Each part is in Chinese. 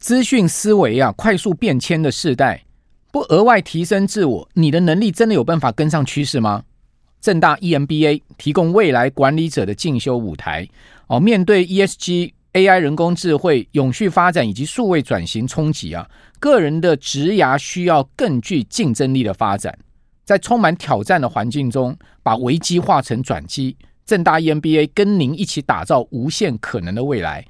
资讯思维啊，快速变迁的时代，不额外提升自我，你的能力真的有办法跟上趋势吗？正大 EMBA 提供未来管理者的进修舞台哦，面对 ESG、AI、人工智慧、永续发展以及数位转型冲击啊，个人的职涯需要更具竞争力的发展，在充满挑战的环境中，把危机化成转机。正大 EMBA 跟您一起打造无限可能的未来。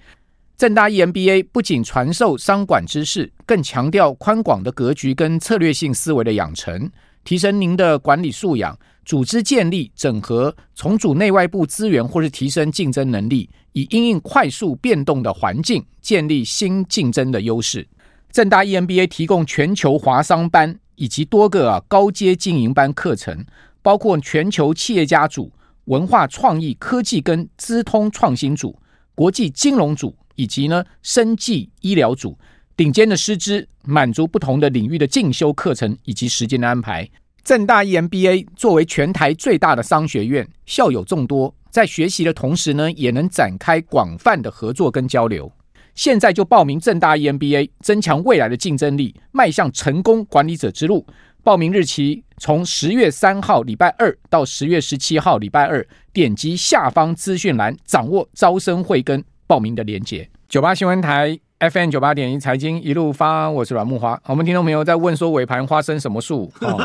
正大 EMBA 不仅传授商管知识，更强调宽广的格局跟策略性思维的养成，提升您的管理素养、组织建立、整合、重组内外部资源，或是提升竞争能力，以应应快速变动的环境，建立新竞争的优势。正大 EMBA 提供全球华商班以及多个啊高阶经营班课程，包括全球企业家组。文化创意科技跟资通创新组、国际金融组以及呢生技医疗组，顶尖的师资满足不同的领域的进修课程以及时间的安排。正大 EMBA 作为全台最大的商学院，校友众多，在学习的同时呢，也能展开广泛的合作跟交流。现在就报名正大 EMBA，增强未来的竞争力，迈向成功管理者之路。报名日期从十月三号礼拜二到十月十七号礼拜二，点击下方资讯栏，掌握招生会跟报名的链接。九八新闻台 FM 九八点一财经一路发，我是阮木花。我们听众朋友在问说尾盘发生什么数？哦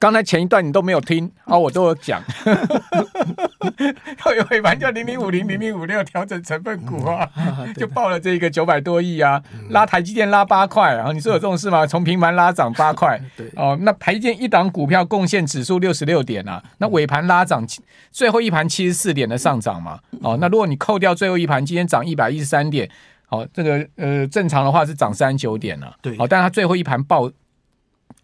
刚才前一段你都没有听啊，我都有讲。有尾盘叫零零五零零零五六调整成分股啊，就报了这个九百多亿啊，拉台积电拉八块，然后你说有这种事吗？从平盘拉涨八块，哦，那台积电一档股票贡献指数六十六点啊，那尾盘拉涨，最后一盘七十四点的上涨嘛，哦，那如果你扣掉最后一盘，今天涨一百一十三点，哦，这个呃正常的话是涨三十九点了，对，哦，但它最后一盘报。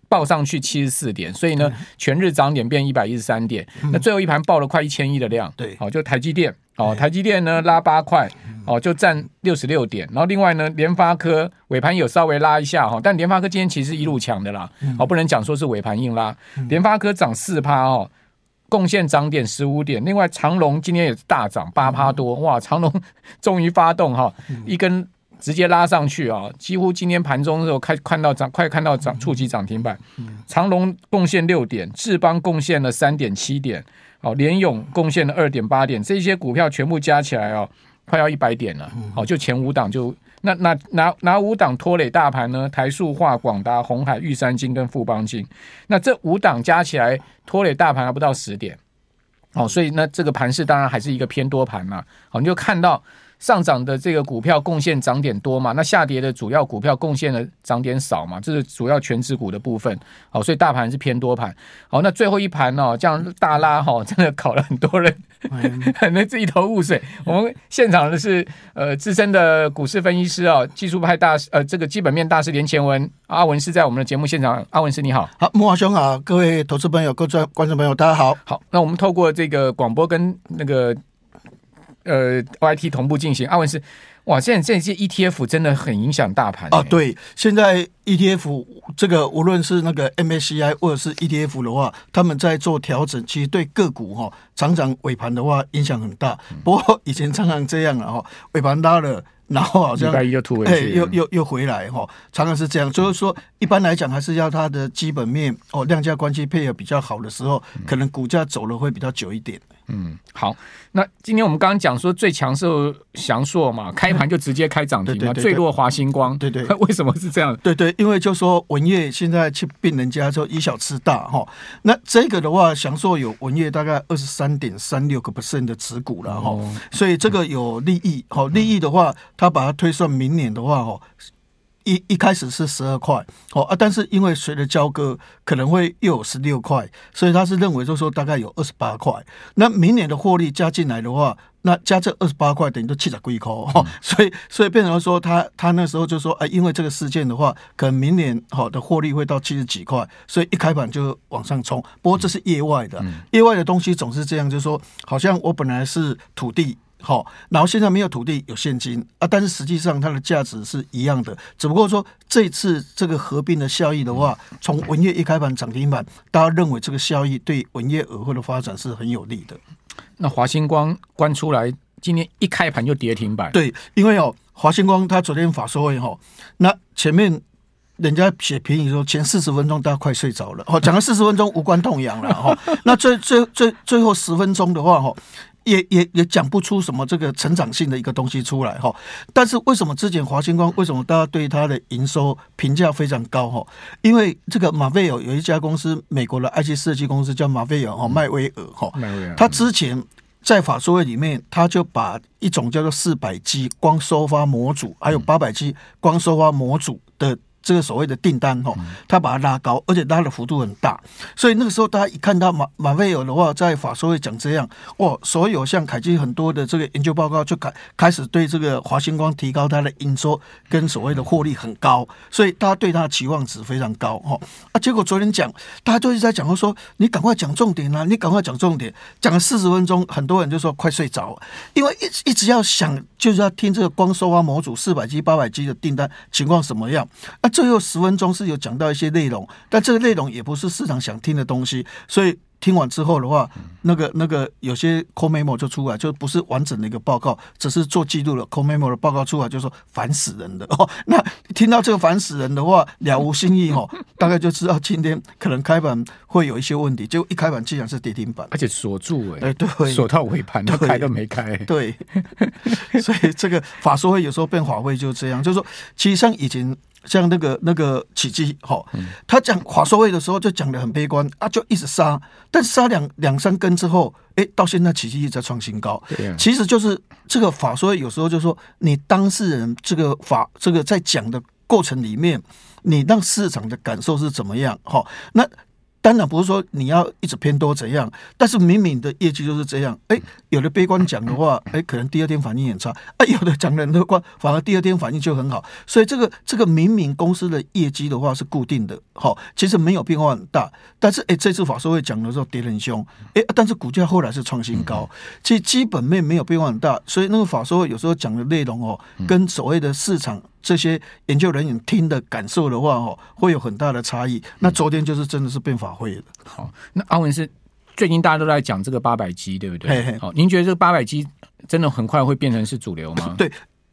报上去七十四点，所以呢，全日涨点变一百一十三点。那最后一盘报了快一千亿的量，对，好，就台积电，哦，台积电呢拉八块，哦，就占六十六点。然后另外呢，联发科尾盘有稍微拉一下哈，但联发科今天其实一路强的啦，哦，不能讲说是尾盘硬拉。联发科涨四趴哦，贡献涨点十五点。另外长隆今天也是大涨八趴多，哇，长隆 终于发动哈，一根。直接拉上去啊！几乎今天盘中的时候开看到涨，快看到涨触及涨停板。长隆贡献六点，智邦贡献了三点七点，哦，联勇贡献了二点八点，这些股票全部加起来哦，快要一百点了。好，就前五档就那那拿拿五档拖累大盘呢？台塑化、广达、鸿海、玉山金跟富邦金。那这五档加起来拖累大盘还不到十点。哦，所以那这个盘势当然还是一个偏多盘嘛。好，你就看到。上涨的这个股票贡献涨点多嘛？那下跌的主要股票贡献的涨点少嘛？这是主要权值股的部分。好，所以大盘是偏多盘。好，那最后一盘哦，这样大拉哈，真的搞了很多人，那这一头雾水。我们现场的是呃资深的股市分析师哦，技术派大师呃这个基本面大师连前文阿文是在我们的节目现场。阿文师你好，好，木华兄好，各位投资朋友、各位观众朋友大家好。好，那我们透过这个广播跟那个。呃，YT 同步进行。阿文是，哇，现在这些 ETF 真的很影响大盘啊。对，现在 ETF 这个无论是那个 MSCI 或者是 ETF 的话，他们在做调整，其实对个股哈，常常尾盘的话影响很大。不过以前常常这样了哈，尾盘拉了。然后好像又突围，哎，又又又回来哈，常常是这样。就是说，一般来讲，还是要它的基本面哦，量价关系配合比较好的时候，可能股价走了会比较久一点。嗯，好。那今天我们刚刚讲说最强是祥硕嘛，开盘就直接开涨停嘛，最弱华星光。对对，为什么是这样？对对，因为就说文业现在去病人家，就以小吃大哈。那这个的话，祥硕有文业大概二十三点三六个 percent 的持股了哈，所以这个有利益。好，利益的话。他把它推算明年的话，哦，一一开始是十二块，哦啊，但是因为随着交割，可能会又有十六块，所以他是认为就是说大概有二十八块。那明年的获利加进来的话，那加这二十八块等于都七十几块，哦，所以所以变成说他他那时候就说，哎，因为这个事件的话，可能明年好的获利会到七十几块，所以一开盘就往上冲。不过这是业外的，业外的东西总是这样，就是说好像我本来是土地。好，然后现在没有土地，有现金啊，但是实际上它的价值是一样的，只不过说这次这个合并的效益的话，从文业一开盘涨停板，大家认为这个效益对文业尔后的发展是很有利的。那华星光关出来，今天一开盘就跌停板。对，因为哦，华星光他昨天法说会哈，那前面人家写评语说前四十分钟大家快睡着了，哦，讲了四十分钟无关痛痒了哈，那最最最最后十分钟的话哈。也也也讲不出什么这个成长性的一个东西出来哈，但是为什么之前华星光为什么大家对它的营收评价非常高哈？因为这个马菲尔有一家公司，美国的 IC 设计公司叫马威尔哈，麦威尔哈，他之前在法说会里面，他就把一种叫做四百 G 光收发模组，还有八百 G 光收发模组的。这个所谓的订单哦，他把它拉高，而且拉的幅度很大，所以那个时候大家一看到马马威尔的话，在法说会讲这样，哇，所有像凯基很多的这个研究报告就开开始对这个华星光提高它的营收跟所谓的获利很高，所以大家对它的期望值非常高哈啊。结果昨天讲，大家就一直在讲，说你赶快讲重点啊，你赶快讲重点，讲了四十分钟，很多人就说快睡着，因为一直一直要想，就是要听这个光收发模组四百 G 八百 G 的订单情况什么样啊。最后十分钟是有讲到一些内容，但这个内容也不是市场想听的东西，所以。听完之后的话，那个那个有些 call memo 就出来，就不是完整的一个报告，只是做记录了 call memo 的报告出来，就说烦死人的 哦。那听到这个烦死人的话，了无新意哦，大概就知道今天可能开盘会有一些问题。结果一开盘竟然是跌停板，而且锁住哎、欸，对，锁到尾盘都开都没开。对，所以这个法说会有时候变法会就这样，就是说，其实像以前。像那个那个奇迹，哈，他讲华硕位的时候就讲的很悲观啊，就一直杀，但杀两两三根之后，哎、欸，到现在奇迹一直在创新高。对啊、其实就是这个法说有时候就是说，你当事人这个法这个在讲的过程里面，你让市场的感受是怎么样？哈，那。当然不是说你要一直偏多怎样，但是明明的业绩就是这样。哎，有的悲观讲的话，哎，可能第二天反应很差；啊，有的讲的乐观，反而第二天反应就很好。所以这个这个明明公司的业绩的话是固定的，好，其实没有变化很大。但是哎，这次法说会讲的时候跌很凶，哎，但是股价后来是创新高，其实基本面没有变化很大。所以那个法说会有时候讲的内容哦，跟所谓的市场。这些研究人员听的感受的话，哦，会有很大的差异。那昨天就是真的是变法会了。好，那阿文是最近大家都在讲这个八百 G，对不对？好，您觉得这个八百 G 真的很快会变成是主流吗？对，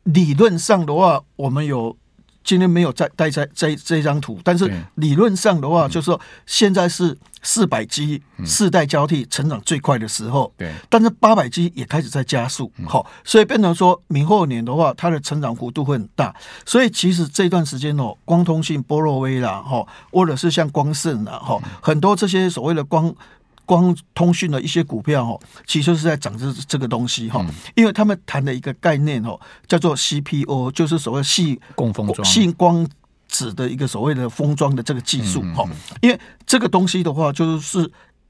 理论上的话，我们有。今天没有在带在这这张图，但是理论上的话，就是说现在是四百 G 世代交替成长最快的时候，对，但是八百 G 也开始在加速，好，所以变成说明后年的话，它的成长幅度会很大，所以其实这段时间哦，光通信、波若威啦，哈，或者是像光盛啦，哈，很多这些所谓的光。光通讯的一些股票哈，其实是在涨这这个东西哈，因为他们谈的一个概念哈，叫做 CPO，就是所谓细供封装、细光子的一个所谓的封装的这个技术哈。因为这个东西的话，就是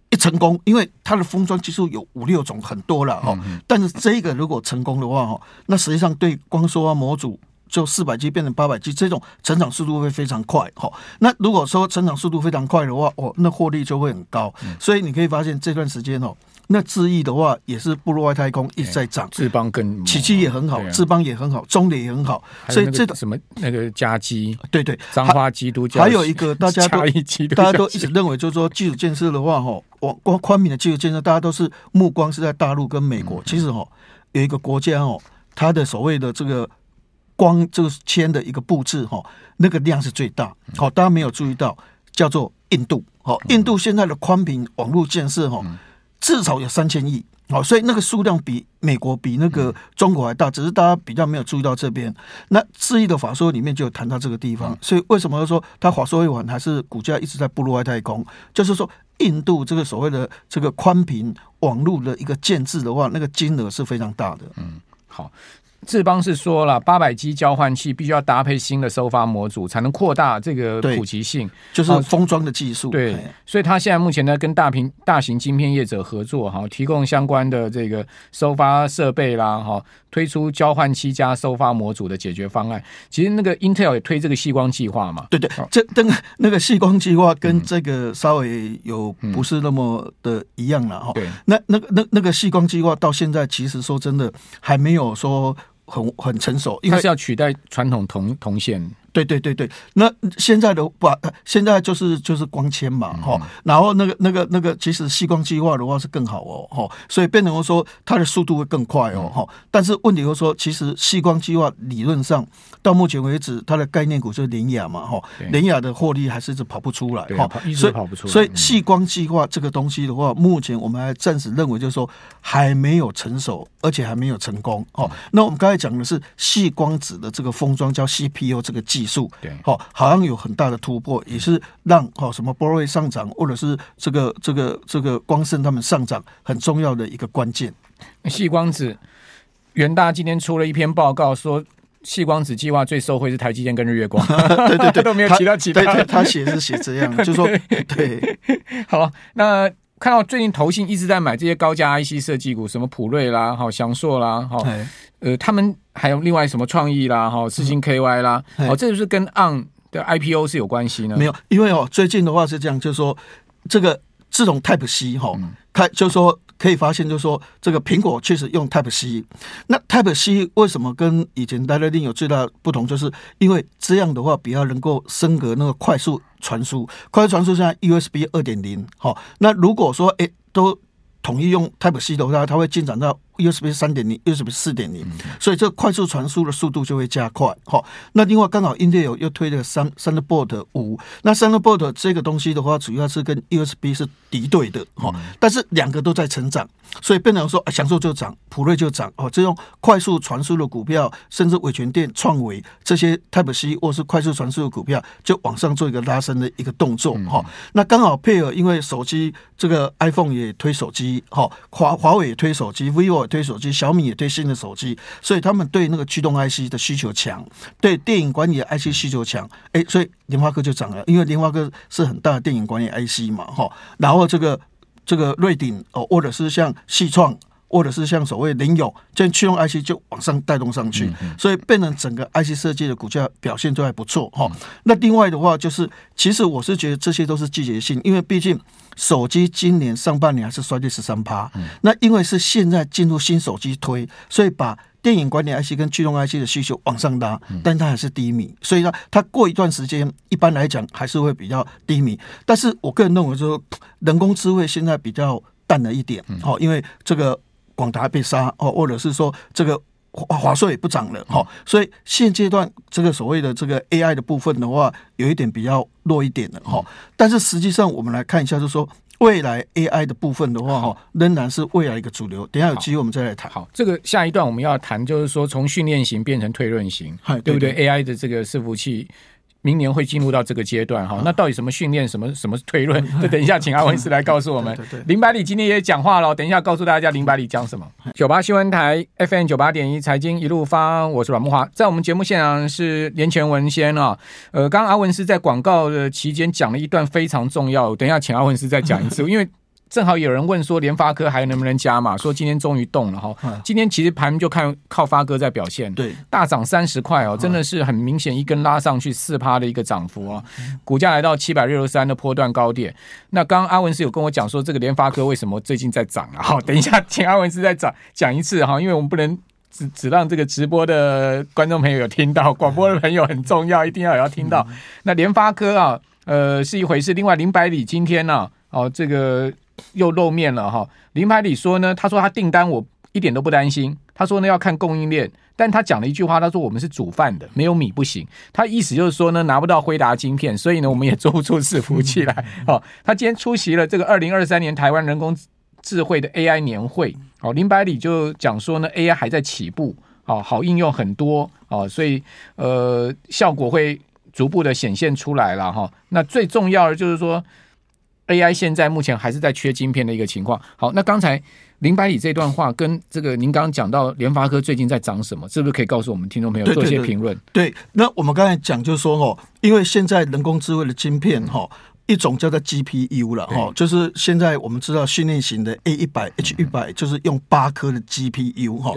一成功，因为它的封装技术有五六种很多了哈。但是这个如果成功的话哈，那实际上对光收发模组。就四百 G 变成八百 G，这种成长速度会非常快。哦，那如果说成长速度非常快的话，哦，那获利就会很高。所以你可以发现这段时间哦，那智易的话也是步入外太空，一直在涨。智邦跟启碁也很好，智邦也很好，中磊也很好。所以这什么那个加基，对对，彰化基督教，还有一个大家都大家都一直认为，就是说基础建设的话，哈，我光宽频的基础建设，大家都是目光是在大陆跟美国。其实哈，有一个国家哦，它的所谓的这个。光这个铅的一个布置哈，那个量是最大。好，大家没有注意到，叫做印度。好，印度现在的宽频网络建设哈，至少有三千亿。好，所以那个数量比美国比那个中国还大，只是大家比较没有注意到这边。那智易的法说里面就有谈到这个地方。所以为什么说它法说一晚还是股价一直在步入外太空？就是说，印度这个所谓的这个宽频网络的一个建制的话，那个金额是非常大的。嗯，好。智邦是说了，八百 G 交换器必须要搭配新的收发模组，才能扩大这个普及性，就是封装的技术。对，所以他现在目前呢，跟大屏大型晶片业者合作，哈，提供相关的这个收发设备啦，哈，推出交换器加收发模组的解决方案。其实那个 Intel 也推这个细光计划嘛，对对，这那个那个细光计划跟这个稍微有不是那么的一样了哈。对，那那个那那个细光计划到现在其实说真的还没有说。很很成熟，因为是要取代传统铜铜线。对对对对，那现在的不，现在就是就是光纤嘛，哈、嗯，然后那个那个那个，其实细光计划的话是更好哦，哈，所以变成说它的速度会更快哦，哈、嗯。但是问题就是说，其实细光计划理论上到目前为止，它的概念股就是联雅嘛，哈，联雅的获利还是一直跑不出来，哈，一直跑不出来。所以细光计划这个东西的话，目前我们还暂时认为就是说还没有成熟，而且还没有成功，哦、嗯。那我们刚才讲的是细光子的这个封装叫 CPU 这个技。技术。对，好，好像有很大的突破，也是让哈什么波瑞上涨，或者是这个这个这个光盛他们上涨很重要的一个关键。细光子，元大今天出了一篇报告，说细光子计划最受惠是台积电跟日月光，对 对对，都没有其他其他，他他写是写这样，就说 对，好，那看到最近投信一直在买这些高价 IC 设计股，什么普瑞啦，好翔硕啦，好。呃，他们还有另外什么创意啦，哈，四星 KY 啦，哦，这就是跟 ARM 的 IPO 是有关系呢？没有，因为哦，最近的话是这样，就是说这个这种 Type C 哈，它就是说可以发现，就是说这个苹果确实用 Type C，那 Type C 为什么跟以前 Lightning 有最大不同？就是因为这样的话比较能够升格那个快速传输，快速传输现在 USB 二点零，哈，那如果说哎都统一用 Type C 的话，它会进展到。USB 三点零，USB 四点零，所以这快速传输的速度就会加快。好，那另外刚好 Intel 又推了三 Thunderbolt 五，那 Thunderbolt 这个东西的话，主要是跟 USB 是敌对的。哈，但是两个都在成长，所以变成说，啊，享受就涨，普瑞就涨。哦，这种快速传输的股票，甚至伟权电、创维这些 Type C 或是快速传输的股票，就往上做一个拉升的一个动作。哈，那刚好配合，因为手机这个 iPhone 也推手机，哈，华华为也推手机，vivo。推手机，小米也推新的手机，所以他们对那个驱动 IC 的需求强，对电影管理的 IC 需求强，哎、所以联发科就涨了，因为联发科是很大的电影管理 IC 嘛，哈，然后这个这个瑞鼎哦，或者是像戏创，或者是像所谓联咏，这驱动 IC 就往上带动上去，所以变成整个 IC 设计的股价表现都还不错，哈。那另外的话，就是其实我是觉得这些都是季节性，因为毕竟。手机今年上半年还是衰退十三趴，那因为是现在进入新手机推，所以把电影管理 IC 跟驱动 IC 的需求往上拉，但它还是低迷，所以呢，它过一段时间一般来讲还是会比较低迷。但是我个人认为说，人工智慧现在比较淡了一点，哦，因为这个广达被杀哦，或者是说这个。华华硕也不涨了哈，所以现阶段这个所谓的这个 AI 的部分的话，有一点比较弱一点的哈。但是实际上我们来看一下，就是说未来 AI 的部分的话哈，仍然是未来一个主流。等一下有机会我们再来谈。好，这个下一段我们要谈就是说从训练型变成推论型，对不对？AI 的这个伺服器。明年会进入到这个阶段哈，那到底什么训练，什么什么推论？就等一下请阿文斯来告诉我们。林百里今天也讲话了，等一下告诉大家林百里讲什么。九八新闻台 FM 九八点一财经一路发，我是阮木华，在我们节目现场是连前文先啊。呃，刚刚阿文斯在广告的期间讲了一段非常重要，等一下请阿文斯再讲一次，因为。正好有人问说联发科还能不能加嘛？说今天终于动了哈，今天其实盘就看靠发哥在表现，对，大涨三十块哦，真的是很明显一根拉上去四趴的一个涨幅啊，股价来到七百六十三的波段高点。那刚刚阿文是有跟我讲说，这个联发科为什么最近在涨啊？好，等一下请阿文师再讲讲一次哈，因为我们不能只只让这个直播的观众朋友有听到，广播的朋友很重要，一定要有要听到。那联发科啊，呃是一回事，另外林百里今天呢，哦这个。又露面了哈，林百里说呢，他说他订单我一点都不担心，他说呢要看供应链，但他讲了一句话，他说我们是煮饭的，没有米不行。他意思就是说呢，拿不到辉达晶片，所以呢我们也做不出伺服器来。哦，他今天出席了这个二零二三年台湾人工智慧的 AI 年会，哦，林百里就讲说呢，AI 还在起步，哦，好应用很多，哦，所以呃效果会逐步的显现出来了哈。那最重要的就是说。AI 现在目前还是在缺晶片的一个情况。好，那刚才林百里这段话跟这个您刚刚讲到联发科最近在涨什么，是不是可以告诉我们听众朋友做一些评论？对，那我们刚才讲就是说哦，因为现在人工智慧的晶片哈，一种叫做 GPU 了哈，就是现在我们知道训练型的 A 一百 H 一百就是用八颗的 GPU 哈。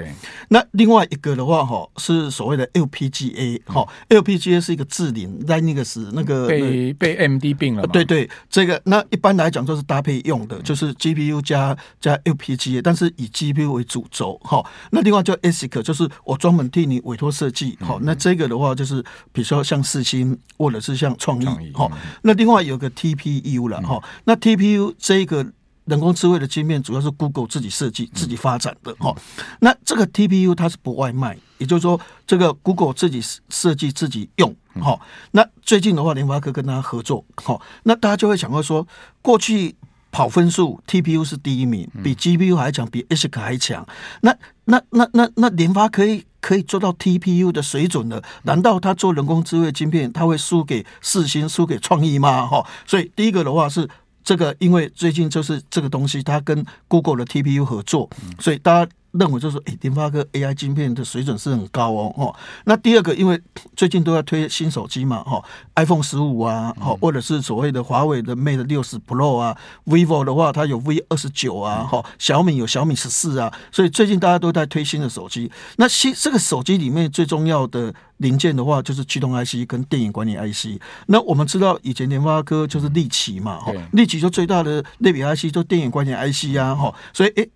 那另外一个的话哈是所谓的 LPGA 哈，LPGA 是一个智联 Linux 那个被被 AMD 并了。对对，这个那一般来讲就是搭配用的，就是 GPU 加加 LPGA，但是以 GPU 为主轴哈。那另外叫 ASIC，就是我专门替你委托设计哈。那这个的话就是比如说像四星或者是像创意哈。那另外有个。TPU 了哈，那 TPU 这一个人工智慧的晶片主要是 Google 自己设计、自己发展的哈。那这个 TPU 它是不外卖，也就是说，这个 Google 自己设计、自己用哈。那最近的话，联发科跟他合作哈，那大家就会想到说，过去跑分数 TPU 是第一名，比 GPU 还强，比 ASIC 还强。那那那那那联发可以可以做到 TPU 的水准了？难道他做人工智慧晶片，他会输给四星、输给创意吗？哈，所以第一个的话是这个，因为最近就是这个东西，他跟 Google 的 TPU 合作，所以大家。认为就是说，诶，联发科 AI 晶片的水准是很高哦，哦。那第二个，因为最近都要推新手机嘛，哈，iPhone 十五啊，哈，或者是所谓的华为的 Mate 六十 Pro 啊，vivo 的话，它有 V 二十九啊，哈，小米有小米十四啊，所以最近大家都在推新的手机。那新这个手机里面最重要的零件的话，就是驱动 IC 跟电影管理 IC。那我们知道以前联发科就是力奇嘛，哈，力奇就最大的类比 IC 就电影管理 IC 啊，哈，所以诶。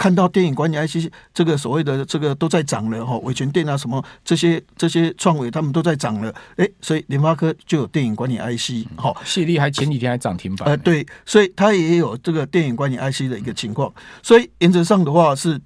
看到电影管理 IC 这个所谓的这个都在涨了哈，伟权电啊什么这些这些创维他们都在涨了，哎，所以联发科就有电影管理 IC 哈，矽力还前几天还涨停板，呃对，所以它也有这个电影管理 IC 的一个情况，所以原则上的话是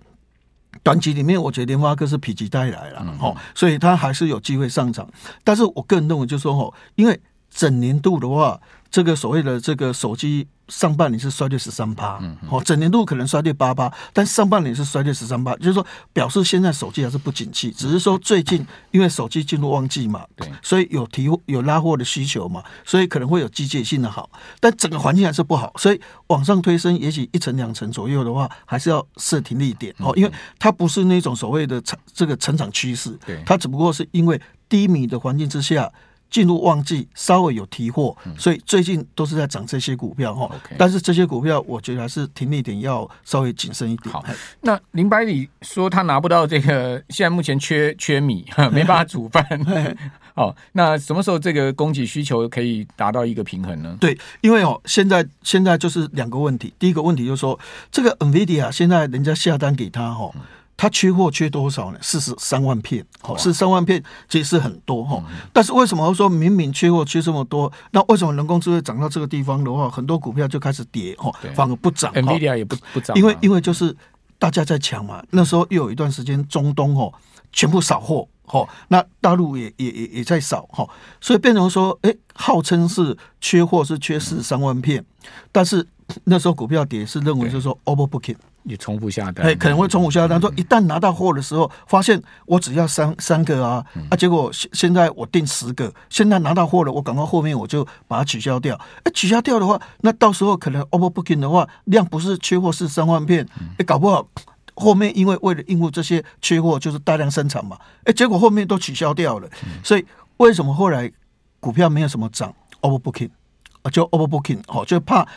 短期里面我觉得联发科是否极带来了哈，所以它还是有机会上涨，但是我个人认为就是说哈，因为整年度的话，这个所谓的这个手机。上半年是衰退十三趴，哦，整年度可能衰退八趴，但上半年是衰退十三趴，就是说表示现在手机还是不景气，只是说最近因为手机进入旺季嘛，对，所以有提有拉货的需求嘛，所以可能会有季节性的好，但整个环境还是不好，所以往上推升，也许一成两成左右的话，还是要设停利点哦，因为它不是那种所谓的成这个成长趋势，对，它只不过是因为低迷的环境之下。进入旺季，稍微有提货，所以最近都是在涨这些股票哈。但是这些股票，我觉得还是停利点要稍微谨慎一点。好，那林百里说他拿不到这个，现在目前缺 缺米，没办法煮饭。哦，那什么时候这个供给需求可以达到一个平衡呢？对，因为哦，现在现在就是两个问题。第一个问题就是说，这个 NVIDIA 现在人家下单给他哈。它缺货缺多少呢？四十三万片，好，四十三万片其实是很多哈。但是为什么说明明缺货缺这么多，那为什么人工智慧涨到这个地方的话，很多股票就开始跌哈，反而不涨？NVIDIA 也不不涨，因为因为就是大家在抢嘛。那时候又有一段时间中东哦全部扫货哈，那大陆也也也也在扫哈，所以变成说，哎，号称是缺货是缺四十三万片，但是那时候股票跌是认为就是说 overbooking。你重复下单，哎，可能会重复下单。说一旦拿到货的时候，发现我只要三三个啊，啊，结果现现在我订十个，现在拿到货了，我赶快后面我就把它取消掉。哎，取消掉的话，那到时候可能 overbooking 的话，量不是缺货是三万片，哎，搞不好后面因为为了应付这些缺货，就是大量生产嘛，哎，结果后面都取消掉了。所以为什么后来股票没有什么涨？overbooking 啊，就 overbooking 哦，就怕。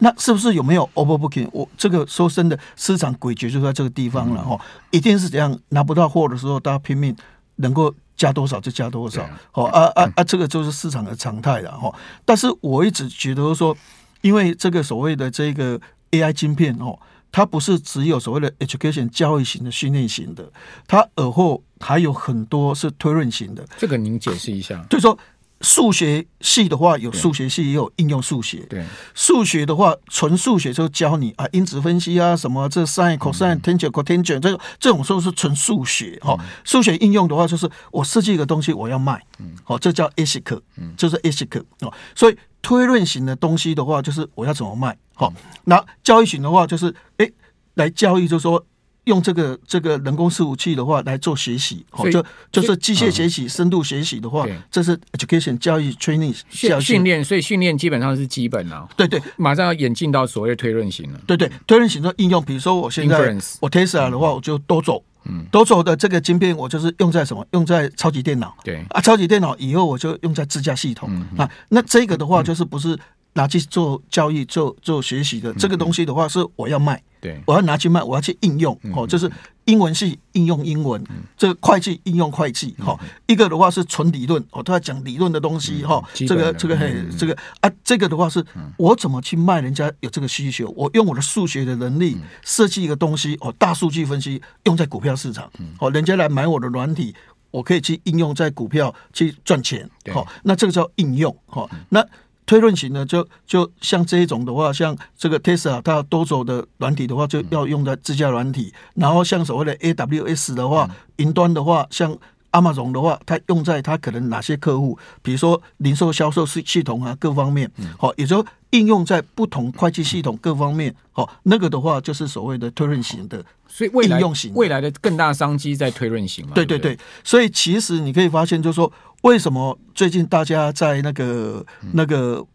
那是不是有没有 overbooking？我这个说真的，市场诡谲就在这个地方了哈，一定是怎样，拿不到货的时候，大家拼命能够加多少就加多少，哦啊啊啊，这个就是市场的常态了哈。但是我一直觉得说，因为这个所谓的这个 AI 晶片哦，它不是只有所谓的 education 教育型的训练型的，它而后还有很多是推论型的。这个您解释一下，就是说。数学系的话，有数学系，也有应用数学。对，数学的话，纯数学就教你啊，因子分析啊，什么这 sin、cosine、tangent、cotangent，这个这种说是纯数学。哈，数学应用的话，就是我设计一个东西，我要卖。嗯，好，这叫 ASIC，就是 ASIC。哦，所以推论型的东西的话，就是我要怎么卖。好，那交易型的话，就是哎，来交易，就是说。用这个这个人工伺服器的话来做学习，哦，就就是机械学习、深度学习的话，这是 education 教育 training 训训练，所以训练基本上是基本啊。对对，马上要演进到所谓推论型了。对对，推论型的应用，比如说我现在我 Tesla 的话，我就都走，嗯，多走的这个晶片，我就是用在什么？用在超级电脑。对啊，超级电脑以后我就用在自驾系统啊。那这个的话，就是不是？拿去做交易、做做学习的这个东西的话，是我要卖。对，我要拿去卖，我要去应用哦，就是英文系应用英文，这个会计应用会计哈。一个的话是纯理论哦，都要讲理论的东西哈。这个这个嘿，这个啊，这个的话是我怎么去卖人家有这个需求，我用我的数学的能力设计一个东西哦，大数据分析用在股票市场哦，人家来买我的软体，我可以去应用在股票去赚钱。好，那这个叫应用哦。那推论型的，就就像这一种的话，像这个 Tesla 它多轴的软体的话，就要用在自家软体。然后像所谓的 AWS 的话，云端的话，像 Amazon 的话，它用在它可能哪些客户，比如说零售销售系系统啊，各方面。好，也就应用在不同会计系统各方面。好，那个的话就是所谓的推论型的。所以未来未来的更大商机在推论型嘛？对对对。所以其实你可以发现，就是说。为什么最近大家在那个那个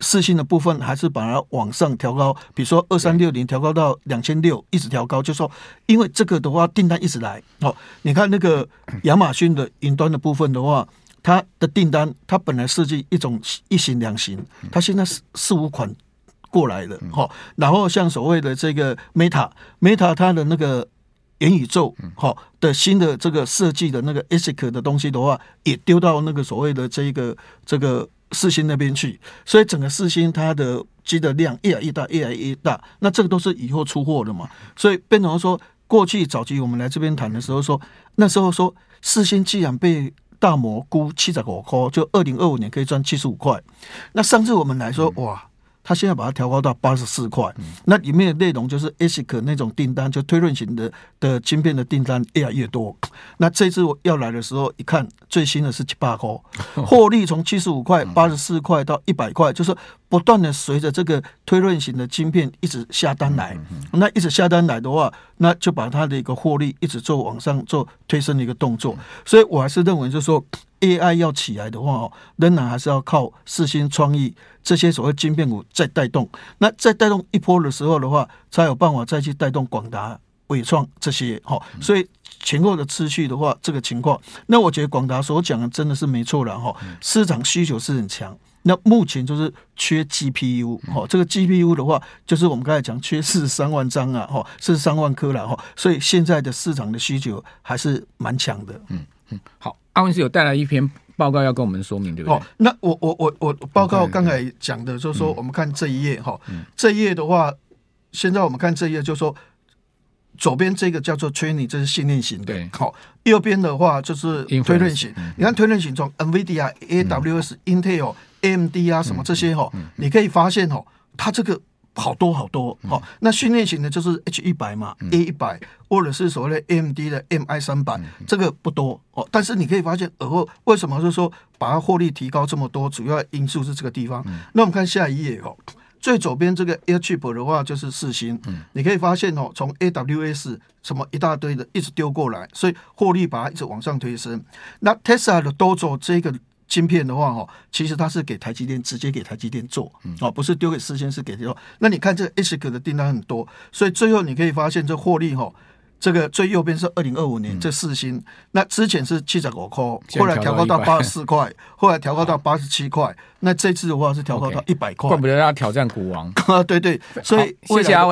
四星的部分还是把它往上调高？比如说二三六零调高到两千六，一直调高，就是说因为这个的话订单一直来。哦，你看那个 亚马逊的云端的部分的话，它的订单它本来设计一种一型两型，它现在四四五款过来了。好，然后像所谓的这个 Meta，Meta 它的那个。元宇宙好的新的这个设计的那个 ASIC 的东西的话，也丢到那个所谓的这个这个四星那边去，所以整个四星它的积的量越来越大，越来越大。那这个都是以后出货的嘛，所以变成说，过去早期我们来这边谈的时候说，那时候说四星既然被大摩估七十五块，就二零二五年可以赚七十五块。那上次我们来说，哇！他现在把它调高到八十四块，那里面的内容就是 ASIC 那种订单，就推论型的的晶片的订单越来越多。那这次我要来的时候，一看最新的是七八块，获利从七十五块、八十四块到一百块，就是不断的随着这个推论型的晶片一直下单来。那一直下单来的话，那就把它的一个获利一直做往上做推升的一个动作。所以我还是认为，就是说。AI 要起来的话哦，仍然还是要靠四新创意这些所谓晶片股再带动。那再带动一波的时候的话，才有办法再去带动广达、伟创这些哈。所以前后的次序的话，这个情况，那我觉得广达所讲的真的是没错了哈。市场需求是很强，那目前就是缺 GPU 哈。这个 GPU 的话，就是我们刚才讲缺四十三万张啊哈，四十三万颗了哈。所以现在的市场的需求还是蛮强的。嗯嗯，好。阿文是有带来一篇报告要跟我们说明，对不对？哦，那我我我我报告刚才讲的就是说，我们看这一页哈，嗯、这一页的话，现在我们看这一页就是说，左边这个叫做 training，这是训练型的，对，好，右边的话就是推论型。嗯、你看推论型从 NVIDIA、AWS、嗯、Intel、AMD 啊什么这些哈，你可以发现哦，它这个。好多好多，好、嗯，那训练型的就是 H 一百嘛、嗯、，A 一百，或者是所谓的 AMD 的 MI 三百，这个不多。哦。但是你可以发现，而后为什么就是说把它获利提高这么多，主要因素是这个地方。嗯、那我们看下一页哦，最左边这个 Airchip 的话就是四星，嗯、你可以发现哦，从 AWS 什么一大堆的一直丢过来，所以获利把它一直往上推升。那 Tesla 的 Dojo 这个。芯片的话，哈，其实它是给台积电直接给台积电做，哦，不是丢给四芯，是给做。那你看这个 ASIC 的订单很多，所以最后你可以发现这获利，哈，这个最右边是二零二五年这四星，那之前是七十五块，后来调高到八十四块，后来调高到八十七块，那这次的话是调高到一百块，怪不得要挑战股王。啊，对对，所以谢谢阿文。